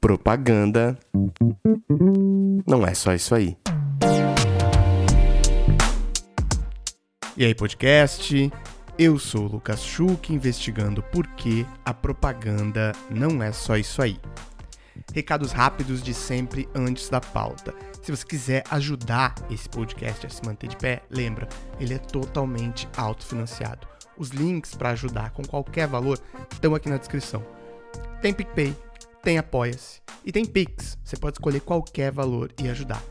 Propaganda não é só isso aí. E aí, podcast? Eu sou o Lucas Schuch, investigando por que a propaganda não é só isso aí. Recados rápidos de sempre antes da pauta. Se você quiser ajudar esse podcast a se manter de pé, lembra, ele é totalmente autofinanciado. Os links para ajudar com qualquer valor estão aqui na descrição. Tem PicPay, tem Apoia-se e tem Pix. Você pode escolher qualquer valor e ajudar.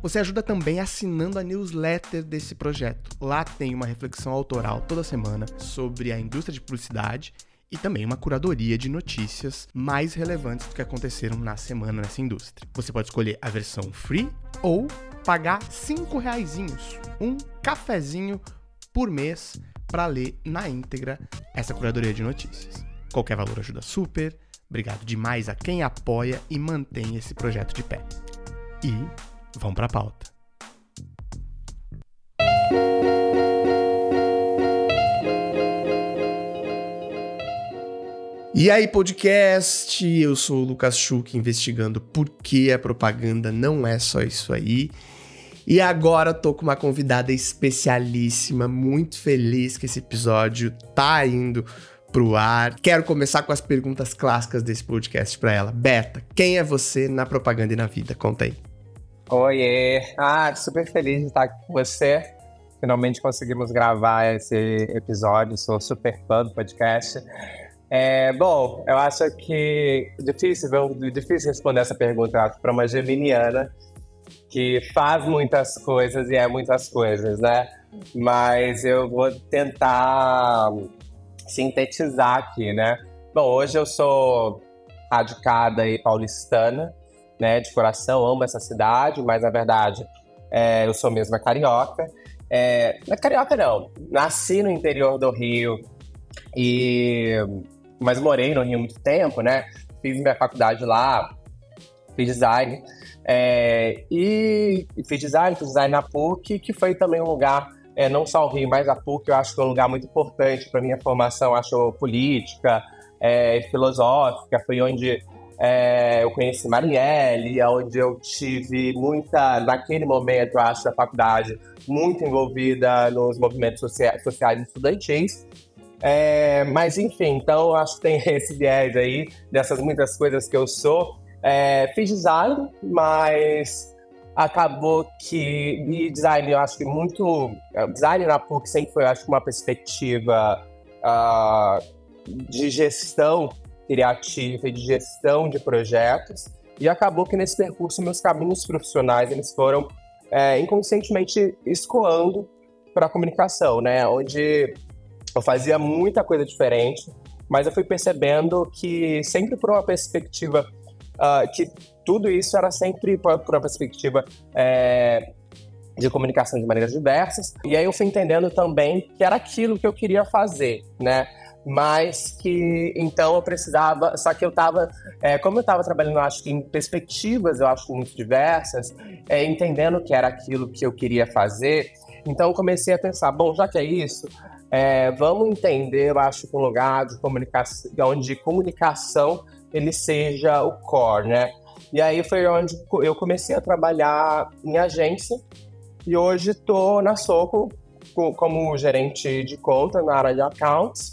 Você ajuda também assinando a newsletter desse projeto. Lá tem uma reflexão autoral toda semana sobre a indústria de publicidade e também uma curadoria de notícias mais relevantes do que aconteceram na semana nessa indústria. Você pode escolher a versão free ou pagar cinco reaisinhos, um cafezinho por mês para ler na íntegra essa curadoria de notícias. Qualquer valor ajuda super. Obrigado demais a quem apoia e mantém esse projeto de pé. E vamos para a pauta. E aí, podcast? Eu sou o Lucas Schuch, investigando por que a propaganda não é só isso aí. E agora tô com uma convidada especialíssima, muito feliz que esse episódio tá indo pro ar. Quero começar com as perguntas clássicas desse podcast para ela. Beta, quem é você na propaganda e na vida? Conta aí. Oiê! Ah, super feliz de estar aqui com você. Finalmente conseguimos gravar esse episódio. Sou super fã do podcast. É, bom, eu acho que difícil, difícil responder essa pergunta para uma geminiana que faz muitas coisas e é muitas coisas, né? Mas eu vou tentar sintetizar aqui, né? Bom, hoje eu sou radicada e paulistana, né? De coração, amo essa cidade, mas na verdade é, eu sou mesmo carioca. É, não é carioca não, nasci no interior do Rio e mas morei no Rio muito tempo, né? Fiz minha faculdade lá, fiz design. É, e fiz design, fiz design na PUC, que foi também um lugar, é, não só o Rio, mas a PUC, eu acho que é um lugar muito importante para minha formação, acho política, é, filosófica, foi onde é, eu conheci Marielle, onde eu tive muita, naquele momento, acho, da faculdade, muito envolvida nos movimentos sociais, sociais estudantis. É, mas enfim, então acho que tem esse viés aí dessas muitas coisas que eu sou. É, fiz design, mas acabou que design eu acho que muito é, design na PUC sempre foi acho uma perspectiva uh, de gestão criativa e de gestão de projetos e acabou que nesse percurso meus caminhos profissionais eles foram é, inconscientemente escoando para a comunicação, né? Onde eu fazia muita coisa diferente, mas eu fui percebendo que sempre por uma perspectiva uh, que tudo isso era sempre por, uma perspectiva é, de comunicação de maneiras diversas. E aí eu fui entendendo também que era aquilo que eu queria fazer, né? Mas que então eu precisava, só que eu estava, é, como eu estava trabalhando, acho que em perspectivas, eu acho muito diversas, é, entendendo que era aquilo que eu queria fazer, então eu comecei a pensar, bom, já que é isso, é, vamos entender, eu acho, um lugar de comunicação, onde comunicação ele seja o core, né? E aí foi onde eu comecei a trabalhar em agência e hoje estou na Soco como gerente de conta na área de accounts.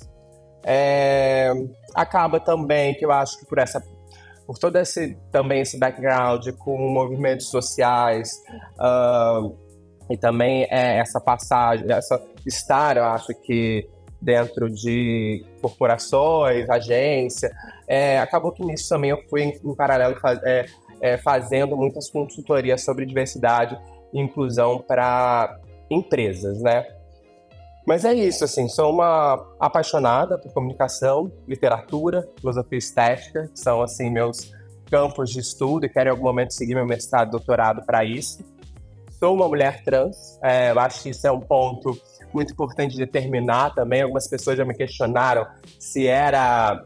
É, acaba também que eu acho que por essa por todo esse também esse background com movimentos sociais uh, e também é, essa passagem, essa estar, eu acho que dentro de corporações, agência. É, acabou que nisso também eu fui em, em paralelo faz, é, é, fazendo muitas consultorias sobre diversidade e inclusão para empresas, né? Mas é isso, assim, sou uma apaixonada por comunicação, literatura, filosofia estética, que são, assim, meus campos de estudo e quero em algum momento seguir meu mestrado doutorado para isso. Sou uma mulher trans, é, eu acho que isso é um ponto muito importante determinar também. Algumas pessoas já me questionaram se era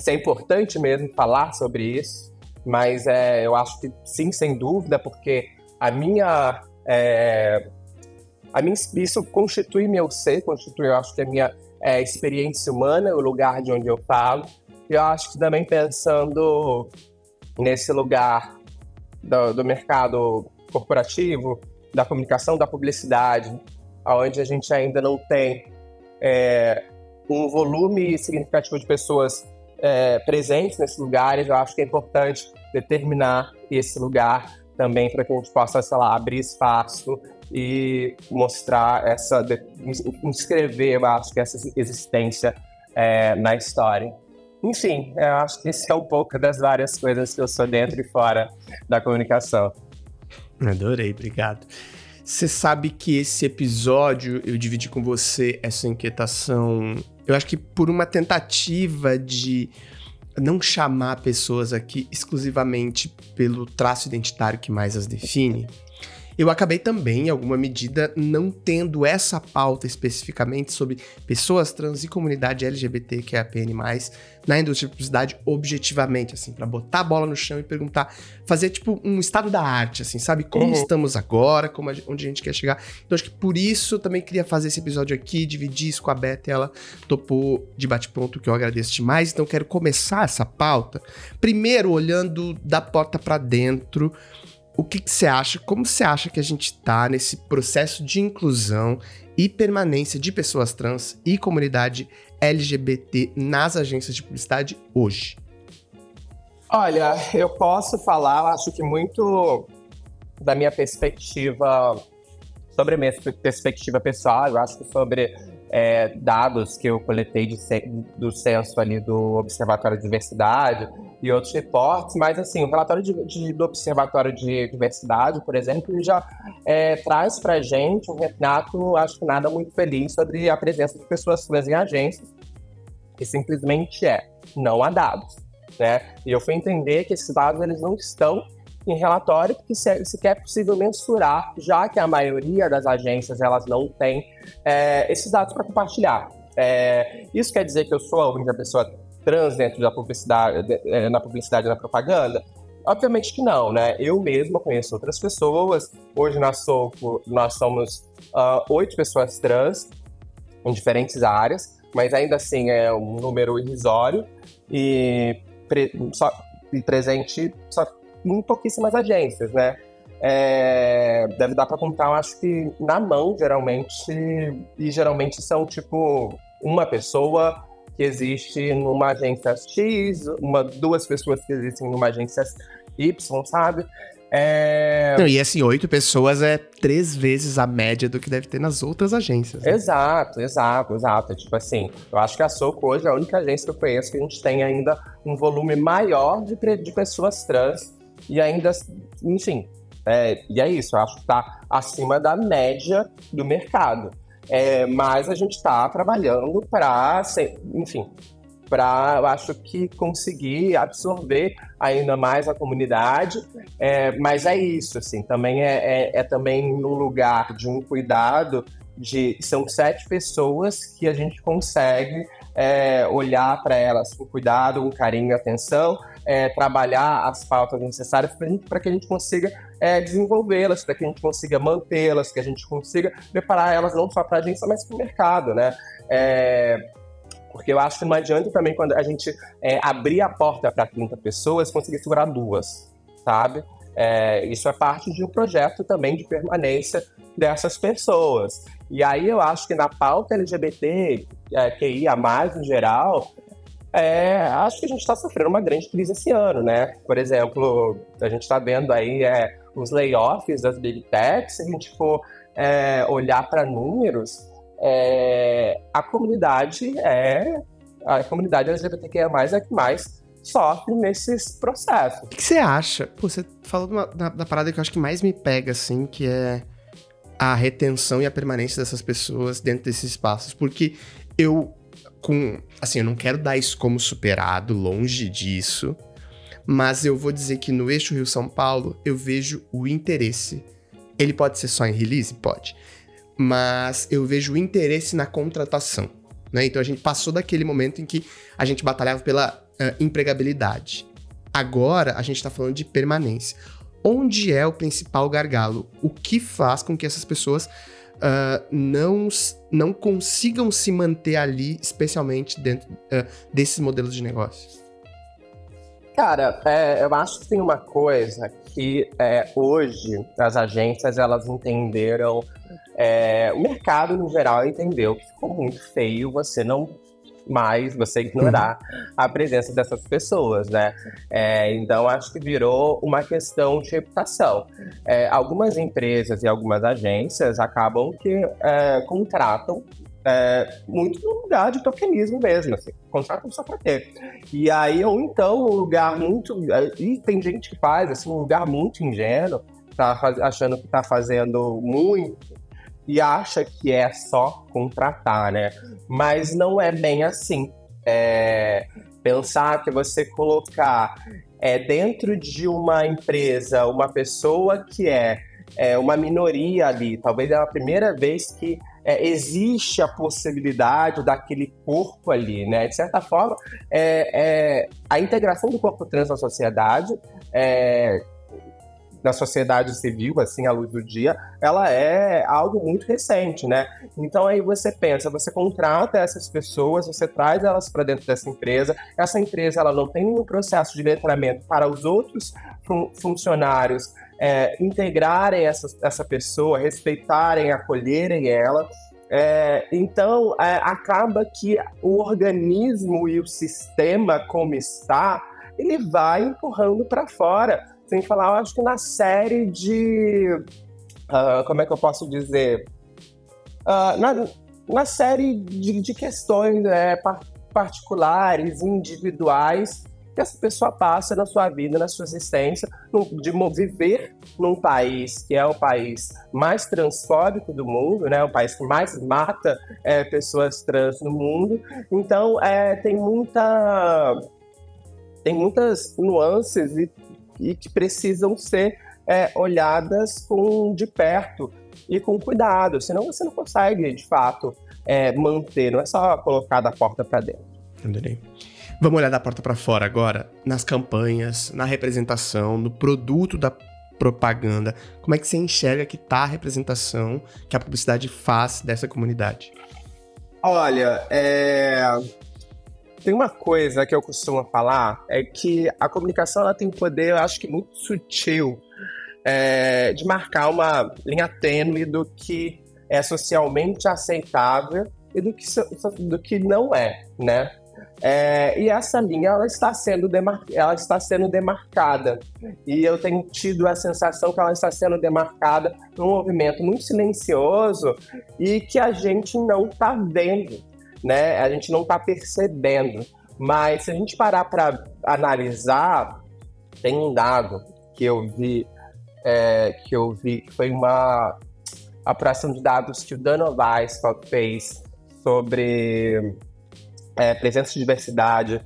se é importante mesmo falar sobre isso, mas é, eu acho que sim, sem dúvida, porque a minha é, a minha isso constitui meu ser, constitui, eu acho que a minha é, experiência humana, o lugar de onde eu falo. eu acho que também pensando nesse lugar do, do mercado corporativo, da comunicação, da publicidade, onde a gente ainda não tem é, um volume significativo de pessoas é, presentes nesses lugares, eu acho que é importante determinar esse lugar também para que a gente possa, sei lá, abrir espaço e mostrar essa, inscrever, eu acho que essa existência é, na história. Enfim, eu acho que esse é um pouco das várias coisas que eu sou dentro e fora da comunicação. Adorei, obrigado. Você sabe que esse episódio eu dividi com você essa inquietação, eu acho que por uma tentativa de não chamar pessoas aqui exclusivamente pelo traço identitário que mais as define. Eu acabei também, em alguma medida, não tendo essa pauta especificamente sobre pessoas trans e comunidade LGBT, que é a PN+, na indústria de publicidade objetivamente, assim, para botar a bola no chão e perguntar, fazer tipo um estado da arte, assim, sabe? Como uhum. estamos agora, como a, onde a gente quer chegar. Então acho que por isso eu também queria fazer esse episódio aqui, dividir isso com a Beth, ela topou de bate-ponto, que eu agradeço demais. Então quero começar essa pauta, primeiro olhando da porta para dentro, o que você acha? Como você acha que a gente está nesse processo de inclusão e permanência de pessoas trans e comunidade LGBT nas agências de publicidade hoje? Olha, eu posso falar, acho que muito da minha perspectiva, sobre minha perspectiva pessoal, eu acho que sobre é, dados que eu coletei de, do censo ali do Observatório de Diversidade e outros reportes, mas assim, o relatório de, de, do Observatório de Diversidade, por exemplo, já é, traz para a gente um retrato, acho que nada muito feliz, sobre a presença de pessoas trans em agências, que simplesmente é, não há dados, né? E eu fui entender que esses dados, eles não estão em relatório, porque se, sequer é possível mensurar, já que a maioria das agências elas não tem é, esses dados para compartilhar. É, isso quer dizer que eu sou a única pessoa trans dentro da publicidade, é, na publicidade e na propaganda? Obviamente que não, né? Eu mesma conheço outras pessoas. Hoje na Soco nós somos uh, oito pessoas trans em diferentes áreas, mas ainda assim é um número irrisório e, pre só, e presente só em pouquíssimas agências, né? É, deve dar para contar, acho que na mão, geralmente, e geralmente são tipo uma pessoa que existe numa agência X, uma, duas pessoas que existem numa agência Y, sabe? É... Não, e assim, oito pessoas é três vezes a média do que deve ter nas outras agências. Né? Exato, exato, exato. Tipo assim, eu acho que a Soco hoje é a única agência que eu conheço que a gente tem ainda um volume maior de, de pessoas trans e ainda, enfim, é, e é isso, eu acho que está acima da média do mercado. É, mas a gente está trabalhando para, enfim, para, acho que conseguir absorver ainda mais a comunidade. É, mas é isso, assim, também é, é, é também no lugar de um cuidado de são sete pessoas que a gente consegue é, olhar para elas com cuidado, com carinho e atenção, é, trabalhar as pautas necessárias para que a gente consiga é, desenvolvê-las, para que a gente consiga mantê-las, que a gente consiga preparar elas não só para a agência, mas para o mercado, né? É, porque eu acho que não adianta também quando a gente é, abrir a porta para 30 pessoas conseguir segurar duas, sabe? É, isso é parte de um projeto também de permanência dessas pessoas. E aí eu acho que na pauta LGBT, é, QIA mais em geral, é, acho que a gente está sofrendo uma grande crise esse ano, né? Por exemplo, a gente está vendo aí é, os layoffs das big techs, se a gente for é, olhar para números, é, a comunidade é a comunidade LGBTQIA+, é que mais sofre nesses processos. O que você acha? Pô, você falou uma, da, da parada que eu acho que mais me pega, assim, que é a retenção e a permanência dessas pessoas dentro desses espaços, porque eu com. Assim, eu não quero dar isso como superado, longe disso. Mas eu vou dizer que no eixo Rio-São Paulo eu vejo o interesse. Ele pode ser só em release? Pode. Mas eu vejo o interesse na contratação. Né? Então a gente passou daquele momento em que a gente batalhava pela uh, empregabilidade. Agora a gente está falando de permanência. Onde é o principal gargalo? O que faz com que essas pessoas uh, não, não consigam se manter ali, especialmente dentro uh, desses modelos de negócio? Cara, é, eu acho que tem uma coisa que é, hoje as agências elas entenderam, é, o mercado no geral entendeu que ficou muito feio você não mais você ignorar a presença dessas pessoas, né? É, então acho que virou uma questão de reputação. É, algumas empresas e algumas agências acabam que é, contratam é, muito no lugar de tokenismo mesmo, assim, contratam só para ter. E aí, ou então, um lugar muito. E tem gente que faz, assim, um lugar muito ingênuo, tá achando que tá fazendo muito e acha que é só contratar, né? Mas não é bem assim. É, pensar que você colocar é, dentro de uma empresa uma pessoa que é, é uma minoria ali, talvez é a primeira vez que é, existe a possibilidade daquele corpo ali, né? De certa forma, é, é a integração do corpo trans na sociedade é, na sociedade civil, assim, à luz do dia, ela é algo muito recente, né? Então aí você pensa, você contrata essas pessoas, você traz elas para dentro dessa empresa, essa empresa ela não tem nenhum processo de letramento para os outros fun funcionários é, integrarem essa, essa pessoa, respeitarem, acolherem ela. É, então, é, acaba que o organismo e o sistema como está, ele vai empurrando para fora sem falar, eu acho que na série de. Uh, como é que eu posso dizer? Uh, na, na série de, de questões é, particulares, individuais, que essa pessoa passa na sua vida, na sua existência, de viver num país que é o país mais transfóbico do mundo, né? O país que mais mata é, pessoas trans no mundo. Então, é, tem muita tem muitas nuances e e que precisam ser é, olhadas com, de perto e com cuidado, senão você não consegue, de fato, é, manter, não é só colocar da porta para dentro. Adorei. Vamos olhar da porta para fora agora, nas campanhas, na representação, no produto da propaganda. Como é que você enxerga que tá a representação que a publicidade faz dessa comunidade? Olha, é... Tem uma coisa que eu costumo falar, é que a comunicação ela tem um poder, eu acho que muito sutil, é, de marcar uma linha tênue do que é socialmente aceitável e do que, do que não é, né? É, e essa linha ela está sendo demar, ela está sendo demarcada e eu tenho tido a sensação que ela está sendo demarcada num movimento muito silencioso e que a gente não está vendo né? A gente não está percebendo. Mas se a gente parar para analisar, tem um dado que eu vi, é, que eu vi, que foi uma apuração de dados que o Dano Weisskopf fez sobre é, presença de diversidade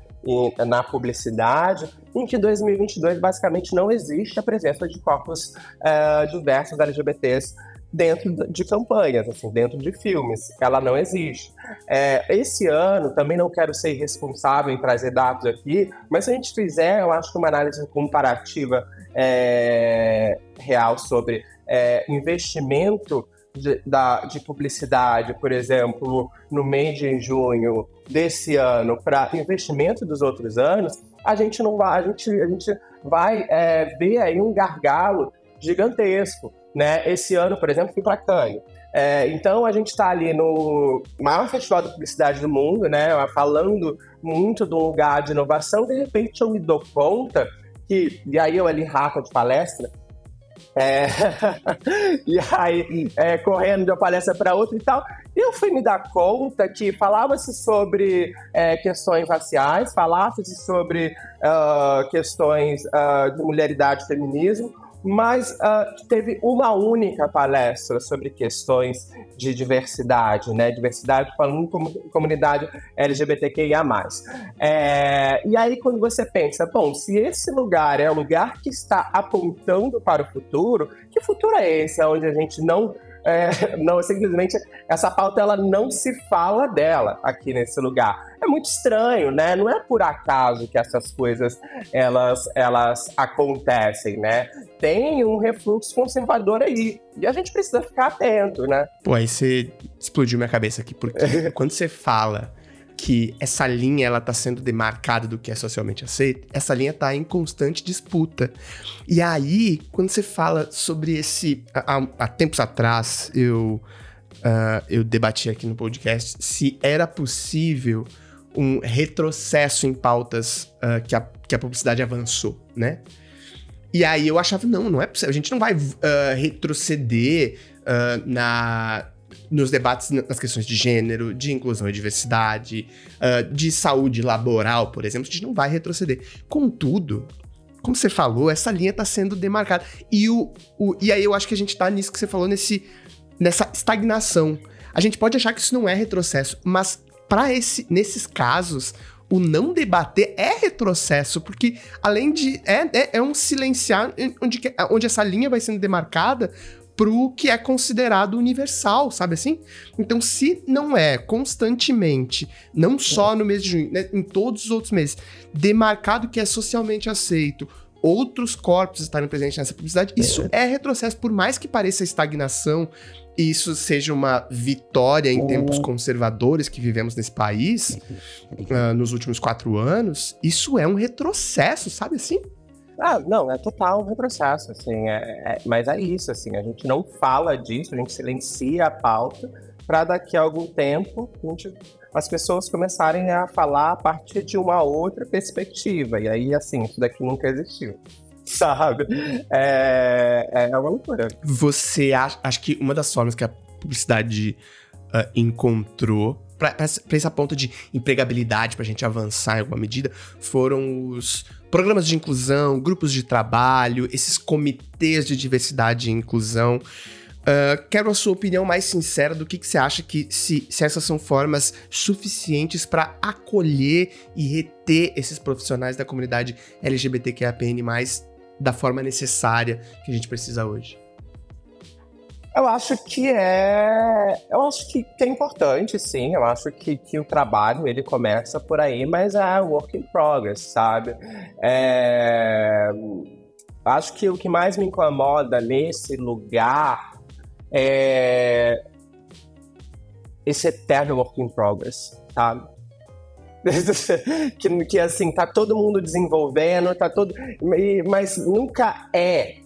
na publicidade, em que em 2022 basicamente não existe a presença de corpos é, diversos LGBTs dentro de campanhas, assim, dentro de filmes. Ela não existe. É, esse ano, também não quero ser irresponsável em trazer dados aqui, mas se a gente fizer, eu acho que uma análise comparativa é, real sobre é, investimento de, da, de publicidade, por exemplo, no mês de junho desse ano, para investimento dos outros anos, a gente não vai, a gente, a gente vai é, ver aí um gargalo gigantesco. Né? Esse ano, por exemplo, fui para Cannes. É, então a gente está ali no maior festival de publicidade do mundo, né? Falando muito de um lugar de inovação, de repente eu me dou conta que, e aí eu ali raca de palestra, é, e aí, é, correndo de uma palestra para outra e tal, eu fui me dar conta que falava-se sobre é, questões raciais, falava-se sobre uh, questões uh, de mulheridade e feminismo, mas uh, teve uma única palestra sobre questões de diversidade, né? Diversidade falando como comunidade LGBTQIA+. É, e aí quando você pensa, bom, se esse lugar é o lugar que está apontando para o futuro, que futuro é esse onde a gente não é, não, simplesmente essa pauta ela não se fala dela aqui nesse lugar. É muito estranho, né? Não é por acaso que essas coisas elas, elas acontecem, né? tem um refluxo conservador aí. E a gente precisa ficar atento, né? Pô, aí você explodiu minha cabeça aqui, porque quando você fala que essa linha ela tá sendo demarcada do que é socialmente aceito, essa linha tá em constante disputa. E aí, quando você fala sobre esse. Há, há tempos atrás, eu, uh, eu debati aqui no podcast se era possível um retrocesso em pautas uh, que, a, que a publicidade avançou, né? E aí eu achava, não, não é possível. A gente não vai uh, retroceder uh, na, nos debates nas questões de gênero, de inclusão e diversidade, uh, de saúde laboral, por exemplo. A gente não vai retroceder. Contudo, como você falou, essa linha está sendo demarcada. E, o, o, e aí eu acho que a gente está nisso que você falou, nesse, nessa estagnação. A gente pode achar que isso não é retrocesso, mas para esse, nesses casos, o não debater é retrocesso, porque além de. É, é, é um silenciar onde, onde essa linha vai sendo demarcada pro que é considerado universal, sabe assim? Então, se não é constantemente, não só no mês de junho, né, em todos os outros meses, demarcado que é socialmente aceito, outros corpos estarem presentes nessa publicidade, isso é retrocesso, por mais que pareça estagnação isso seja uma vitória em tempos uhum. conservadores que vivemos nesse país uh, nos últimos quatro anos, isso é um retrocesso, sabe assim? Ah, não, é total um retrocesso, assim, é, é, mas é isso, assim, a gente não fala disso, a gente silencia a pauta para daqui a algum tempo gente, as pessoas começarem a falar a partir de uma outra perspectiva, e aí, assim, isso daqui nunca existiu sabe? É, é uma loucura. Você acha, acho que uma das formas que a publicidade uh, encontrou para esse ponto de empregabilidade, para a gente avançar em alguma medida, foram os programas de inclusão, grupos de trabalho, esses comitês de diversidade e inclusão. Uh, quero a sua opinião mais sincera do que, que você acha que se, se essas são formas suficientes para acolher e reter esses profissionais da comunidade LGBTQIAPN+, da forma necessária que a gente precisa hoje? Eu acho que é. Eu acho que, é importante, sim. Eu acho que, que o trabalho ele começa por aí, mas é work in progress, sabe? É... Acho que o que mais me incomoda nesse lugar é esse eterno work in progress, sabe? que, que assim, tá todo mundo desenvolvendo, tá todo. Mas nunca é,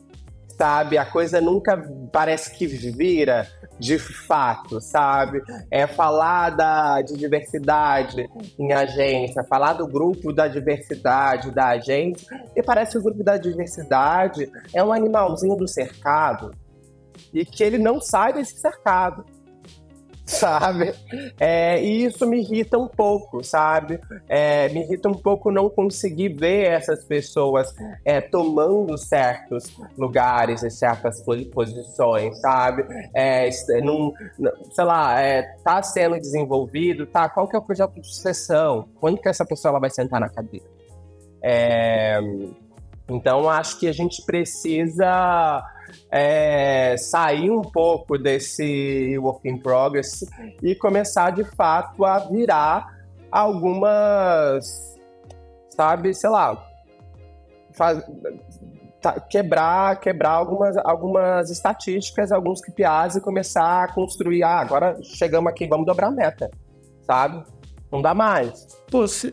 sabe? A coisa nunca parece que vira de fato, sabe? É falar da, de diversidade em agência, falar do grupo da diversidade da agência, e parece que o grupo da diversidade é um animalzinho do cercado e que ele não sai desse cercado sabe? É, e isso me irrita um pouco, sabe? É, me irrita um pouco não conseguir ver essas pessoas é, tomando certos lugares e certas posições, sabe? É, num, sei lá, é, tá sendo desenvolvido, tá? Qual que é o projeto de sucessão? Quando que essa pessoa ela vai sentar na cadeira? É, então, acho que a gente precisa é, sair um pouco desse work in progress e começar de fato a virar algumas, sabe, sei lá, faz, tá, quebrar, quebrar algumas, algumas estatísticas, alguns KPIs e começar a construir, ah, agora chegamos aqui, vamos dobrar a meta, sabe? Não dá mais. Pô, você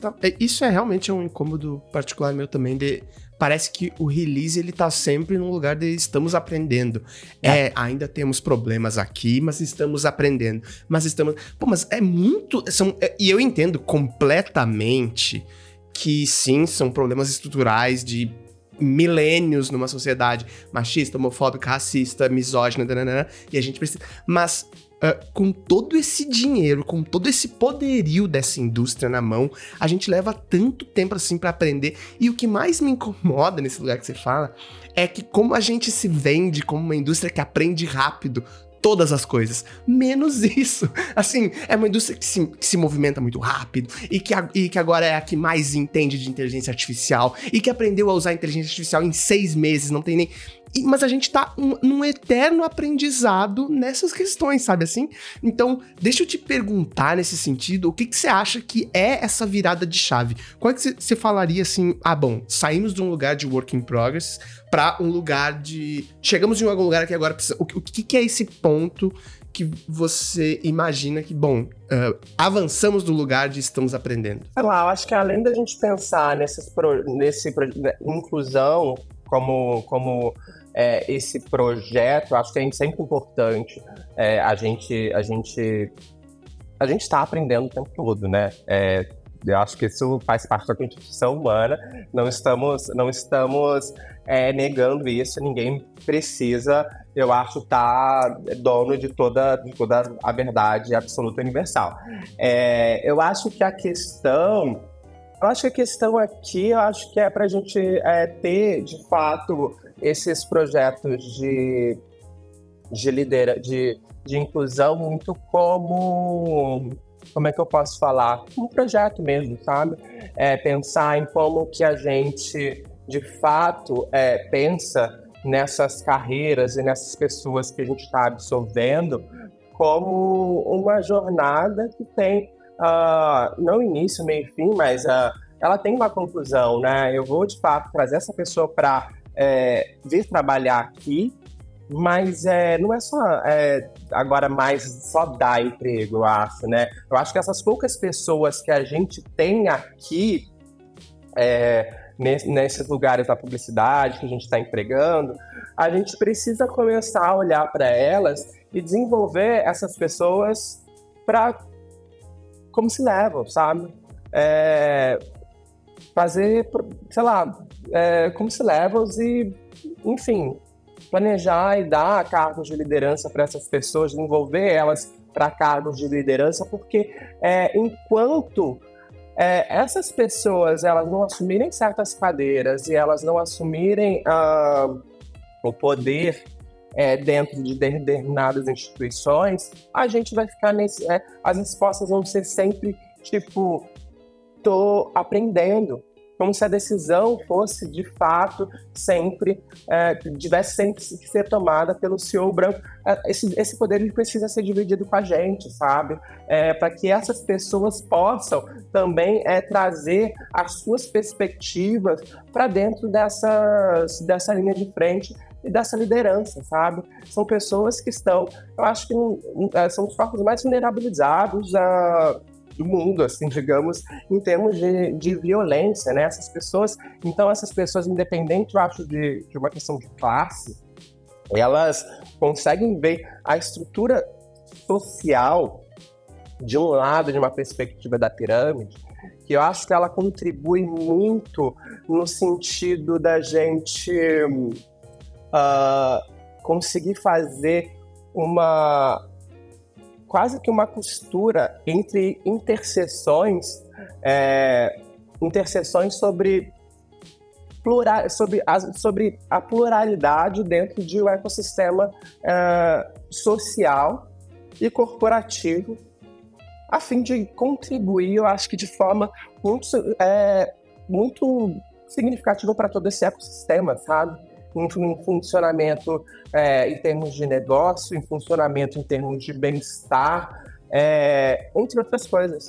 tá. É, isso é realmente um incômodo particular meu também de parece que o release ele tá sempre num lugar de estamos aprendendo. É, é ainda temos problemas aqui, mas estamos aprendendo. Mas estamos. Pô, mas é muito. São, é, e eu entendo completamente que sim, são problemas estruturais de milênios numa sociedade machista, homofóbica, racista, misógina, dananana, e a gente precisa. Mas Uh, com todo esse dinheiro, com todo esse poderio dessa indústria na mão, a gente leva tanto tempo assim para aprender. E o que mais me incomoda nesse lugar que você fala é que como a gente se vende como uma indústria que aprende rápido todas as coisas, menos isso. Assim, é uma indústria que se, que se movimenta muito rápido e que, a, e que agora é a que mais entende de inteligência artificial e que aprendeu a usar inteligência artificial em seis meses, não tem nem. Mas a gente tá um, num eterno aprendizado nessas questões, sabe assim? Então, deixa eu te perguntar nesse sentido, o que, que você acha que é essa virada de chave? Qual é que você falaria assim, ah, bom, saímos de um lugar de work in progress para um lugar de... Chegamos em algum lugar que agora precisa... O, o que, que é esse ponto que você imagina que, bom, uh, avançamos do lugar de estamos aprendendo? Sei lá, eu acho que além da gente pensar nesses pro, nesse né, inclusão como, como é, esse projeto, acho que é sempre importante é, a gente a gente a gente está aprendendo o tempo todo, né? É, eu acho que isso faz parte da constituição humana. Não estamos não estamos é, negando isso. Ninguém precisa, eu acho, estar tá dono de toda de toda a verdade absoluta universal. É, eu acho que a questão eu acho que a questão aqui, eu acho que é para a gente é, ter, de fato, esses projetos de, de lidera, de, de inclusão muito como como é que eu posso falar? Um projeto mesmo, sabe? É, pensar em como que a gente, de fato, é, pensa nessas carreiras e nessas pessoas que a gente está absorvendo como uma jornada que tem uh, não início, meio fim, mas uh, ela tem uma conclusão, né? Eu vou, de fato, trazer essa pessoa para é, vir trabalhar aqui, mas é, não é só é, agora mais só dar emprego, eu acho, né? Eu acho que essas poucas pessoas que a gente tem aqui é, nesses lugares da publicidade que a gente está empregando, a gente precisa começar a olhar para elas e desenvolver essas pessoas para como se levam, sabe? É, fazer, sei lá, é, como se levels e, enfim, planejar e dar cargos de liderança para essas pessoas, envolver elas para cargos de liderança, porque é, enquanto é, essas pessoas elas não assumirem certas cadeiras e elas não assumirem uh, o poder é, dentro de determinadas instituições, a gente vai ficar nesse. É, as respostas vão ser sempre tipo: tô aprendendo, como se a decisão fosse de fato sempre é, tivesse sempre que ser tomada pelo CEO branco. É, esse, esse poder ele precisa ser dividido com a gente, sabe? É, Para que essas pessoas possam também é, trazer as suas perspectivas para dentro dessas, dessa linha de frente e dessa liderança, sabe? São pessoas que estão, eu acho que é, são os corpos mais vulnerabilizados. a do mundo, assim, digamos, em termos de, de violência, né? Essas pessoas, então essas pessoas, independente, eu acho, de, de uma questão de classe, elas conseguem ver a estrutura social de um lado, de uma perspectiva da pirâmide, que eu acho que ela contribui muito no sentido da gente uh, conseguir fazer uma quase que uma costura entre interseções, é, interseções sobre, plural, sobre, a, sobre a pluralidade dentro de um ecossistema é, social e corporativo, a fim de contribuir, eu acho que de forma muito, é, muito significativa para todo esse ecossistema, sabe? Em funcionamento é, em termos de negócio, em funcionamento em termos de bem-estar, é, entre outras coisas.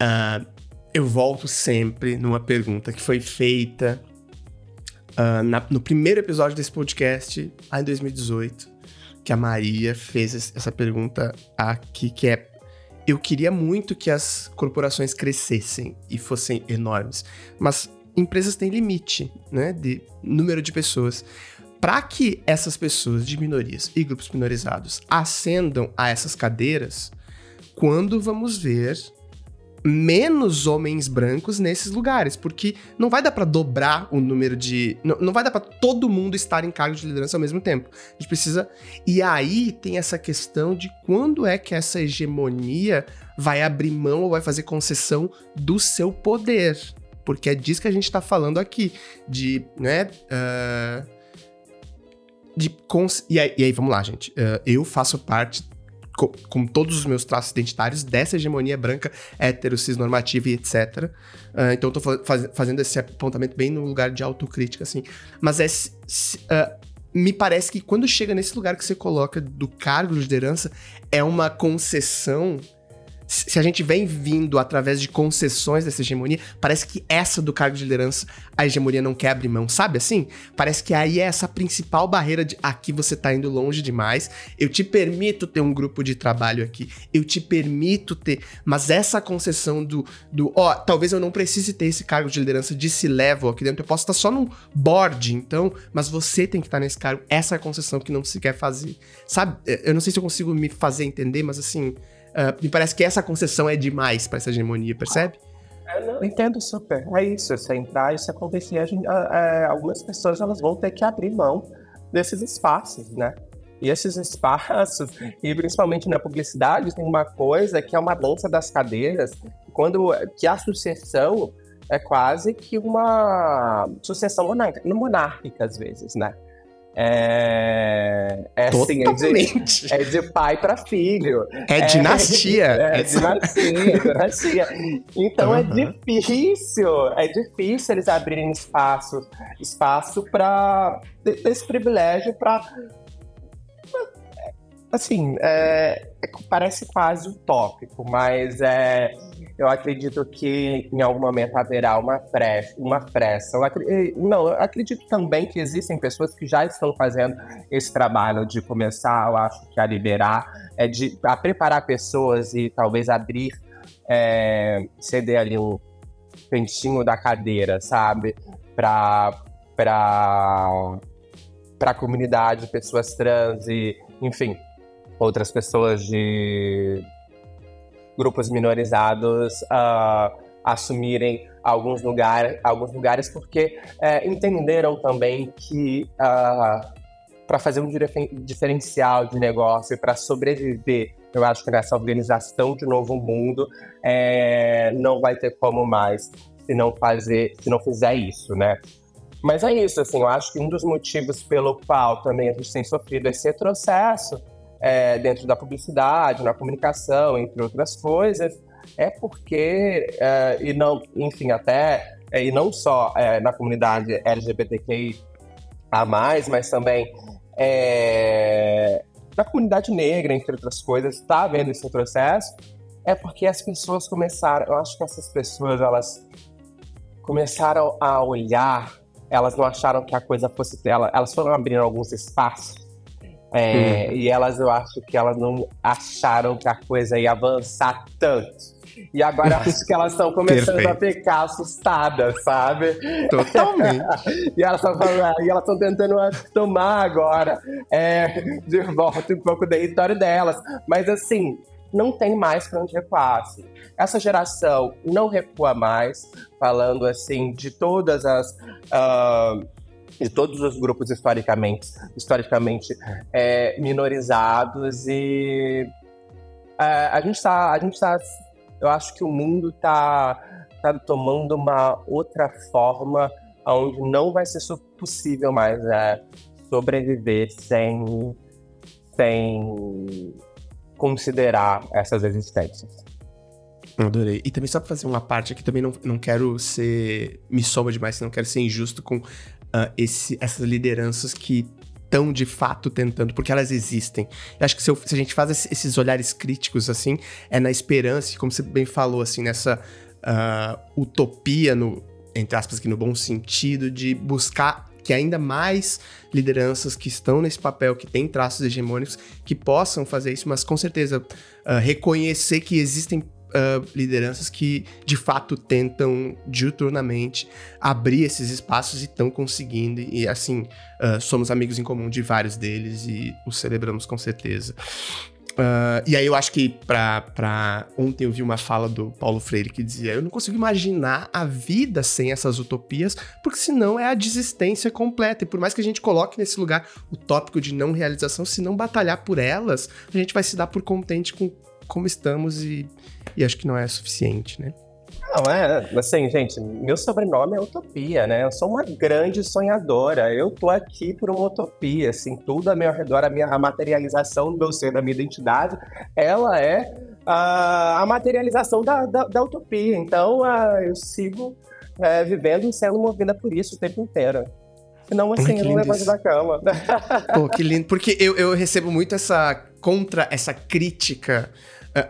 Uh, eu volto sempre numa pergunta que foi feita uh, na, no primeiro episódio desse podcast, lá em 2018, que a Maria fez essa pergunta aqui, que é eu queria muito que as corporações crescessem e fossem enormes, mas empresas têm limite, né, de número de pessoas. Para que essas pessoas de minorias e grupos minorizados ascendam a essas cadeiras, quando vamos ver menos homens brancos nesses lugares, porque não vai dar para dobrar o número de, não, não vai dar para todo mundo estar em cargo de liderança ao mesmo tempo. A gente precisa e aí tem essa questão de quando é que essa hegemonia vai abrir mão ou vai fazer concessão do seu poder, porque é disso que a gente está falando aqui, de, né, uh, de cons e aí, e aí, vamos lá, gente, uh, eu faço parte com, com, todos os meus traços identitários dessa hegemonia branca, hétero, cisnormativa e etc. Uh, ah, então eu tô faz, fazendo esse apontamento bem no lugar de autocrítica, assim. Mas é me parece que quando chega nesse lugar que você coloca do cargo de liderança, é uma concessão se a gente vem vindo através de concessões dessa hegemonia, parece que essa do cargo de liderança, a hegemonia não quer abrir mão, sabe assim? Parece que aí é essa principal barreira de aqui você tá indo longe demais, eu te permito ter um grupo de trabalho aqui, eu te permito ter, mas essa concessão do, do ó, talvez eu não precise ter esse cargo de liderança de se level aqui dentro, eu posso estar só num board, então, mas você tem que estar nesse cargo, essa é a concessão que não se quer fazer, sabe? Eu não sei se eu consigo me fazer entender, mas assim, Uh, me parece que essa concessão é demais para essa hegemonia, percebe? Eu não entendo super. É isso, você entrar e se acontecer, gente, é, algumas pessoas elas vão ter que abrir mão desses espaços, né? E esses espaços, e principalmente na publicidade, tem uma coisa que é uma dança das cadeiras, quando que a sucessão é quase que uma sucessão monárquica, monárquica às vezes, né? É, é assim, é de, é de pai para filho. É, é dinastia. É, é dinastia, é dinastia. Então uhum. é difícil, é difícil eles abrirem espaço, espaço para esse privilégio para assim, é, é, parece quase utópico, mas é, eu acredito que em algum momento haverá uma pressa. Uma pressa. Acredito, não, eu acredito também que existem pessoas que já estão fazendo esse trabalho de começar, eu acho que a liberar, é de a preparar pessoas e talvez abrir, é, ceder ali um pentinho da cadeira, sabe? Para para para a comunidade, pessoas trans e, enfim, outras pessoas de grupos minorizados uh, assumirem alguns, lugar, alguns lugares, porque uh, entenderam também que ah, para fazer um diferencial de negócio, para sobreviver, eu acho que nessa organização de novo mundo, é, não vai ter como mais se não fazer, se não fizer isso, né? Mas é isso, assim, eu acho que um dos motivos pelo qual também a gente tem sofrido esse retrocesso é, dentro da publicidade, na comunicação, entre outras coisas, é porque, é, e não, enfim, até, é, e não só é, na comunidade LGBTQI a mais, mas também é, na comunidade negra, entre outras coisas, está havendo esse processo, é porque as pessoas começaram, eu acho que essas pessoas, elas começaram a olhar, elas não acharam que a coisa fosse elas foram abrindo alguns espaços é, hum. E elas, eu acho que elas não acharam que a coisa ia avançar tanto. E agora eu acho que elas estão começando Perfeito. a ficar assustadas, sabe? Totalmente. e elas estão tentando tomar agora é, de volta um pouco do território delas. Mas assim, não tem mais para onde recuar. Assim. Essa geração não recua mais, falando assim de todas as. Uh, de todos os grupos historicamente, historicamente é, minorizados e é, a gente está, a gente está, eu acho que o mundo está tá tomando uma outra forma onde não vai ser possível mais é, sobreviver sem, sem considerar essas existências. Adorei. E também só pra fazer uma parte aqui, também não, não quero ser. Me soma demais, não quero ser injusto com uh, esse, essas lideranças que estão de fato tentando, porque elas existem. Eu acho que se, eu, se, a gente faz esses olhares críticos assim, é na esperança, como você bem falou, assim, nessa uh, utopia, no, entre aspas, aqui no bom sentido, de buscar que ainda mais lideranças que estão nesse papel, que têm traços hegemônicos, que possam fazer isso, mas com certeza uh, reconhecer que existem uh, lideranças que de fato tentam diuturnamente abrir esses espaços e estão conseguindo. E assim, uh, somos amigos em comum de vários deles e os celebramos com certeza. Uh, e aí eu acho que pra, pra. Ontem eu vi uma fala do Paulo Freire que dizia: Eu não consigo imaginar a vida sem essas utopias, porque senão é a desistência completa. E por mais que a gente coloque nesse lugar o tópico de não realização, se não batalhar por elas, a gente vai se dar por contente com como estamos e, e acho que não é suficiente, né? Não, é, assim, gente, meu sobrenome é Utopia, né? Eu sou uma grande sonhadora. Eu tô aqui por uma utopia, assim, tudo a meu redor, a minha a materialização do meu ser, da minha identidade, ela é a, a materialização da, da, da, utopia. Então, a, eu sigo é, vivendo e sendo movida por isso o tempo inteiro. Não assim, eu não levanto da cama. Pô, que lindo. Porque eu, eu recebo muito essa contra, essa crítica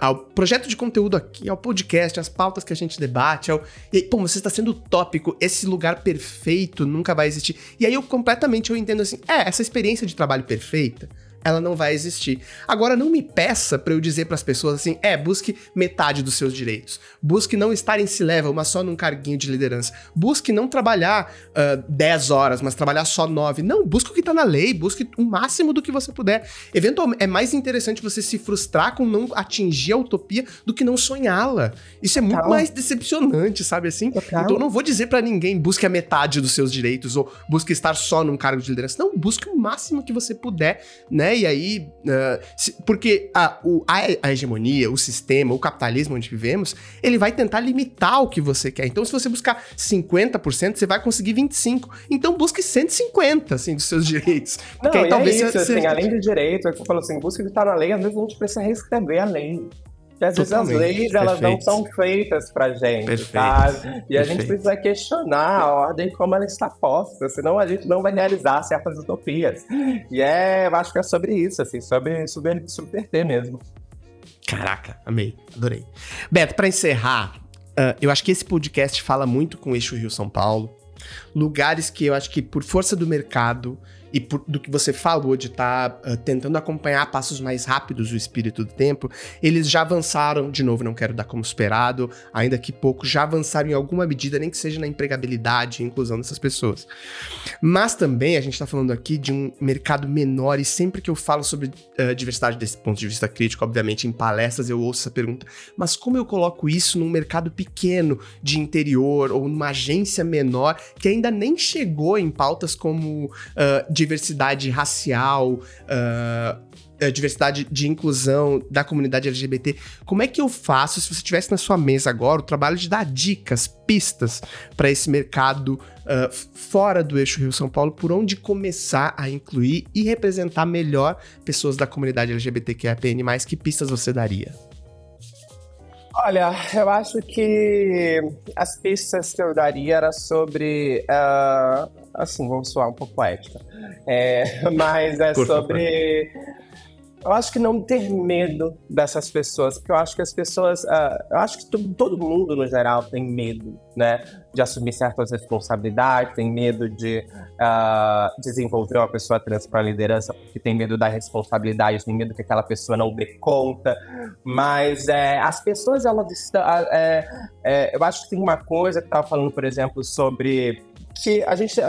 ao projeto de conteúdo aqui, ao podcast, às pautas que a gente debate, ao... E pô, você está sendo utópico, esse lugar perfeito nunca vai existir. E aí eu completamente eu entendo assim, é, essa experiência de trabalho perfeita ela não vai existir. Agora, não me peça para eu dizer para as pessoas assim, é, busque metade dos seus direitos. Busque não estar em se level, mas só num carguinho de liderança. Busque não trabalhar uh, 10 horas, mas trabalhar só 9. Não, busque o que tá na lei, busque o máximo do que você puder. Eventualmente, é mais interessante você se frustrar com não atingir a utopia do que não sonhá-la. Isso é Total. muito mais decepcionante, sabe assim? Total. Então, eu não vou dizer para ninguém, busque a metade dos seus direitos ou busque estar só num cargo de liderança. Não, busque o máximo que você puder, né? E aí. Uh, se, porque a, o, a, a, hegemonia, o sistema, o capitalismo onde vivemos, ele vai tentar limitar o que você quer. Então, se você buscar 50%, você vai conseguir 25%. Então, busque 150%, assim, dos seus direitos. Não, porque aí, talvez é isso, você, assim, além de direito, é que eu falo assim, busca de estar na lei, às vezes a gente precisa reescrever a lei. Porque às vezes as leis elas não são feitas pra gente, Perfeito. tá? E Perfeito. a gente precisa questionar a ordem como ela está posta, senão a gente não vai realizar certas utopias. E é, eu acho que é sobre isso, assim, sobre subverter mesmo. Caraca, amei, adorei. Beto, para encerrar, uh, eu acho que esse podcast fala muito com o eixo Rio-São Paulo. Lugares que eu acho que, por força do mercado, e por, do que você falou de estar tá, uh, tentando acompanhar passos mais rápidos o espírito do tempo, eles já avançaram, de novo, não quero dar como esperado, ainda que pouco, já avançaram em alguma medida, nem que seja na empregabilidade e inclusão dessas pessoas. Mas também a gente está falando aqui de um mercado menor, e sempre que eu falo sobre uh, diversidade desse ponto de vista crítico, obviamente em palestras eu ouço essa pergunta, mas como eu coloco isso num mercado pequeno de interior ou numa agência menor que ainda nem chegou em pautas como uh, diversidade racial, uh, diversidade de inclusão da comunidade LGBT. Como é que eu faço, se você tivesse na sua mesa agora, o trabalho de dar dicas, pistas para esse mercado uh, fora do eixo Rio-São Paulo, por onde começar a incluir e representar melhor pessoas da comunidade LGBTQIAPN+, que pistas você daria? Olha, eu acho que as pistas que eu daria era sobre. Uh, assim, vou soar um pouco poética. É, mas é Por sobre. Favor. Eu acho que não ter medo dessas pessoas, porque eu acho que as pessoas. Uh, eu acho que todo, mundo, no geral, tem medo, né? De assumir certas responsabilidades, tem medo de uh, desenvolver uma pessoa trans para a liderança, porque tem medo da responsabilidade, tem medo que aquela pessoa não dê conta. Mas é, as pessoas, elas estão. É, é, eu acho que tem uma coisa que estava falando, por exemplo, sobre que a gente.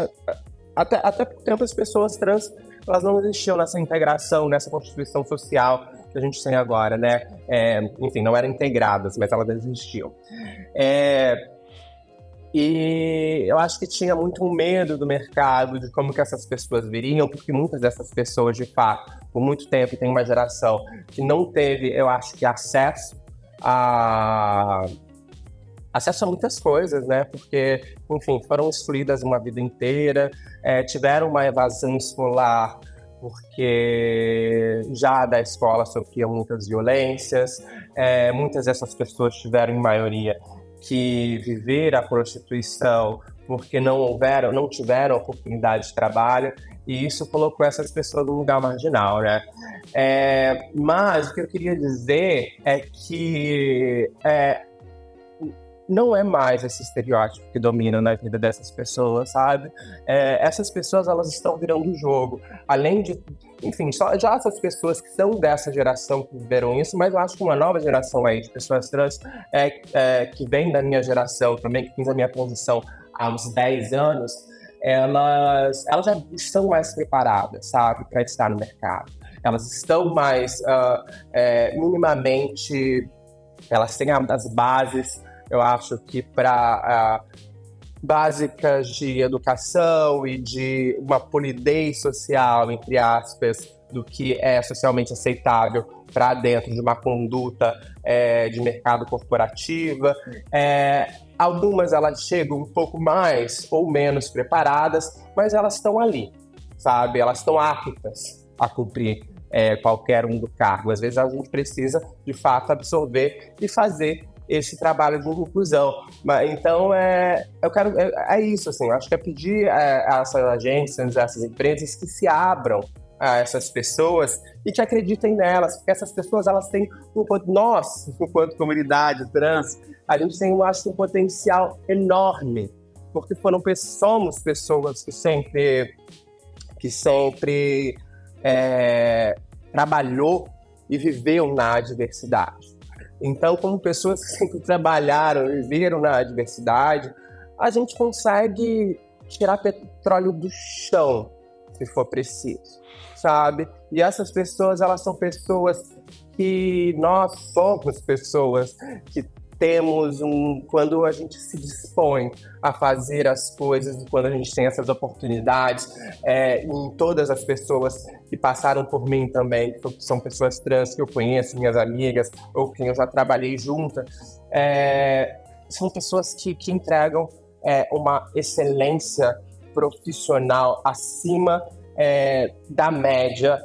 Até, até por tempo as pessoas trans elas não existiam nessa integração, nessa constituição social que a gente tem agora, né? É, enfim, não eram integradas, mas elas existiam. É, e eu acho que tinha muito um medo do mercado, de como que essas pessoas viriam, porque muitas dessas pessoas, de fato, por muito tempo, tem uma geração que não teve, eu acho que, acesso a acesso a muitas coisas, né? Porque, enfim, foram excluídas uma vida inteira, é, tiveram uma evasão escolar porque já da escola sofriam muitas violências, é, muitas dessas pessoas tiveram, em maioria, que viver a prostituição porque não houveram, não tiveram oportunidade de trabalho, e isso colocou essas pessoas num lugar marginal, né? É, mas o que eu queria dizer é que é, não é mais esse estereótipo que domina na vida dessas pessoas, sabe? É, essas pessoas, elas estão virando o jogo. Além de, enfim, só, já essas pessoas que são dessa geração que viveram isso, mas eu acho que uma nova geração aí de pessoas trans é, é, que vem da minha geração também, que fiz a minha posição há uns 10 anos, elas, elas já estão mais preparadas, sabe, para estar no mercado. Elas estão mais, uh, é, minimamente, elas têm as bases eu acho que para uh, básicas de educação e de uma polidez social, entre aspas, do que é socialmente aceitável para dentro de uma conduta é, de mercado corporativa. É, algumas elas chegam um pouco mais ou menos preparadas, mas elas estão ali, sabe? Elas estão aptas a cumprir é, qualquer um do cargo. Às vezes a gente precisa, de fato, absorver e fazer esse trabalho de inclusão. Então, é, eu quero, é, é isso, assim, eu acho que é pedir a, a essas agências, a essas empresas que se abram a essas pessoas e que acreditem nelas, porque essas pessoas elas têm nós, enquanto comunidade trans, a gente tem, eu acho, um potencial enorme, porque foram somos pessoas que sempre que sempre é, trabalhou e viveu na adversidade. Então, como pessoas que sempre trabalharam e viveram na adversidade, a gente consegue tirar petróleo do chão, se for preciso sabe? E essas pessoas, elas são pessoas que nós somos pessoas que temos um quando a gente se dispõe a fazer as coisas quando a gente tem essas oportunidades é, em todas as pessoas que passaram por mim também que são pessoas trans que eu conheço minhas amigas ou quem eu já trabalhei junto é, são pessoas que, que entregam é, uma excelência profissional acima é, da média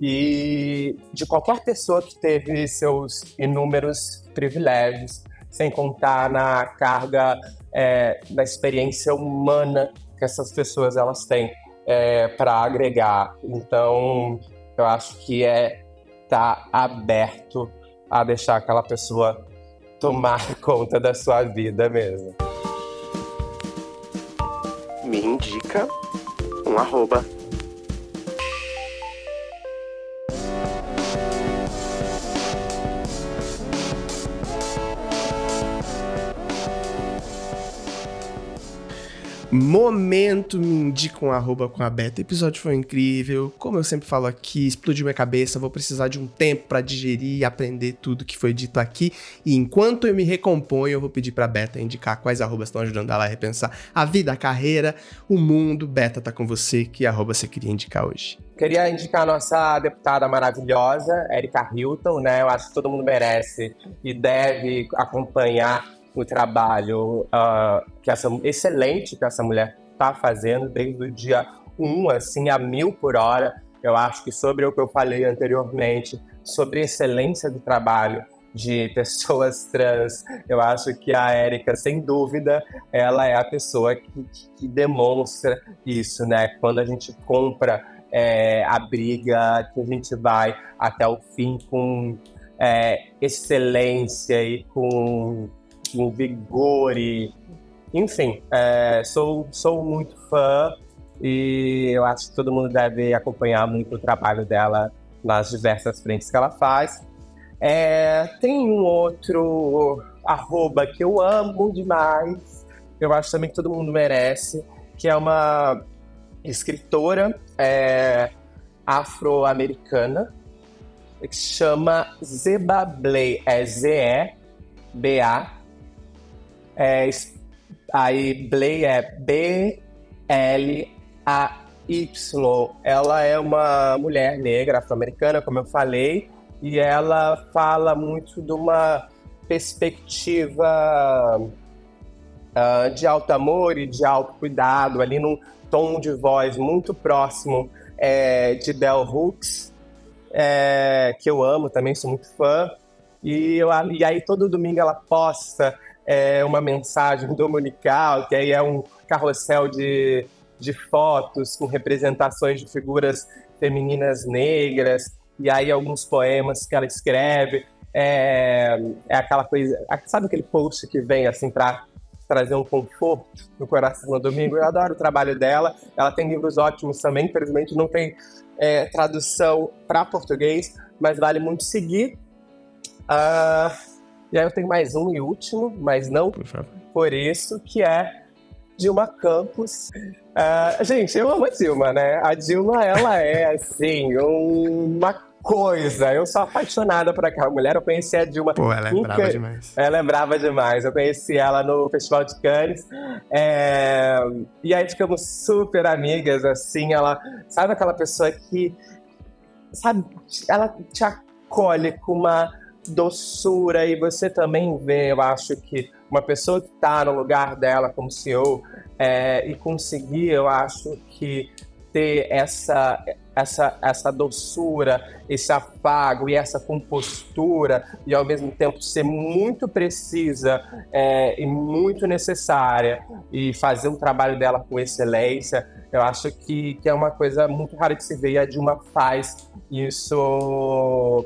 e de qualquer pessoa que teve seus inúmeros privilégios, sem contar na carga é, da experiência humana que essas pessoas elas têm é, para agregar. Então, eu acho que é estar tá aberto a deixar aquela pessoa tomar conta da sua vida mesmo. Me indica um arroba Momento me indica um arroba com a beta. O episódio foi incrível. Como eu sempre falo aqui, explodiu minha cabeça. Vou precisar de um tempo para digerir e aprender tudo que foi dito aqui. E enquanto eu me recomponho, eu vou pedir pra Beta indicar quais arrobas estão ajudando ela a repensar a vida, a carreira, o mundo. Beta tá com você. Que arroba você queria indicar hoje? Queria indicar a nossa deputada maravilhosa, Erika Hilton, né? Eu acho que todo mundo merece e deve acompanhar o trabalho uh, que essa excelente que essa mulher está fazendo desde o dia 1, assim, a mil por hora. Eu acho que sobre o que eu falei anteriormente, sobre a excelência do trabalho de pessoas trans, eu acho que a Érica, sem dúvida, ela é a pessoa que, que demonstra isso, né? Quando a gente compra é, a briga, que a gente vai até o fim com é, excelência e com e. Enfim, é, sou, sou muito fã e eu acho que todo mundo deve acompanhar muito o trabalho dela nas diversas frentes que ela faz. É, tem um outro arroba que eu amo demais, eu acho também que todo mundo merece, que é uma escritora é, afro-americana que chama Zeba Blay, é Z-E-B-A é, aí Blay é B-L-A-Y. Ela é uma mulher negra afro-americana, como eu falei, e ela fala muito de uma perspectiva uh, de alto amor e de alto cuidado, ali num tom de voz muito próximo é, de Bell Hooks, é, que eu amo também, sou muito fã. E, eu, e aí todo domingo ela posta é uma mensagem dominical, que aí é um carrossel de, de fotos com representações de figuras femininas negras, e aí alguns poemas que ela escreve. É, é aquela coisa. Sabe aquele post que vem assim para trazer um conforto no coração no domingo? Eu adoro o trabalho dela. Ela tem livros ótimos também, infelizmente não tem é, tradução para português, mas vale muito seguir. Uh, e aí eu tenho mais um e último, mas não por, por isso, que é Dilma Campos. Uh, gente, eu amo a Dilma, né? A Dilma, ela é, assim, uma coisa. Eu sou apaixonada por aquela mulher. Eu conheci a Dilma. Pô, ela é brava demais. Ela é brava demais. Eu conheci ela no Festival de Cannes. É... E aí ficamos super amigas, assim. Ela, sabe aquela pessoa que, sabe, ela te acolhe com uma doçura e você também vê, eu acho que uma pessoa que está no lugar dela como CEO é, e conseguir, eu acho que ter essa essa, essa doçura, esse afago e essa compostura, e ao mesmo tempo ser muito precisa é, e muito necessária, e fazer o trabalho dela com excelência, eu acho que, que é uma coisa muito rara de se ver, e a Dilma faz isso,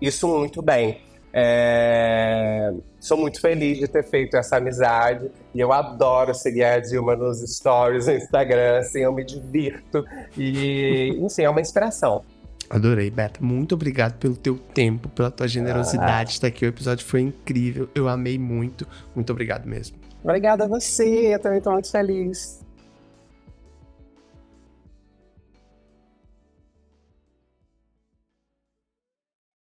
isso muito bem. É... Sou muito feliz de ter feito essa amizade e eu adoro seguir a Dilma nos stories no Instagram, assim, eu me divirto e, enfim, é uma inspiração. Adorei, Beta. Muito obrigado pelo teu tempo, pela tua generosidade de estar aqui. O episódio foi incrível, eu amei muito. Muito obrigado mesmo. Obrigada a você, eu também estou muito feliz.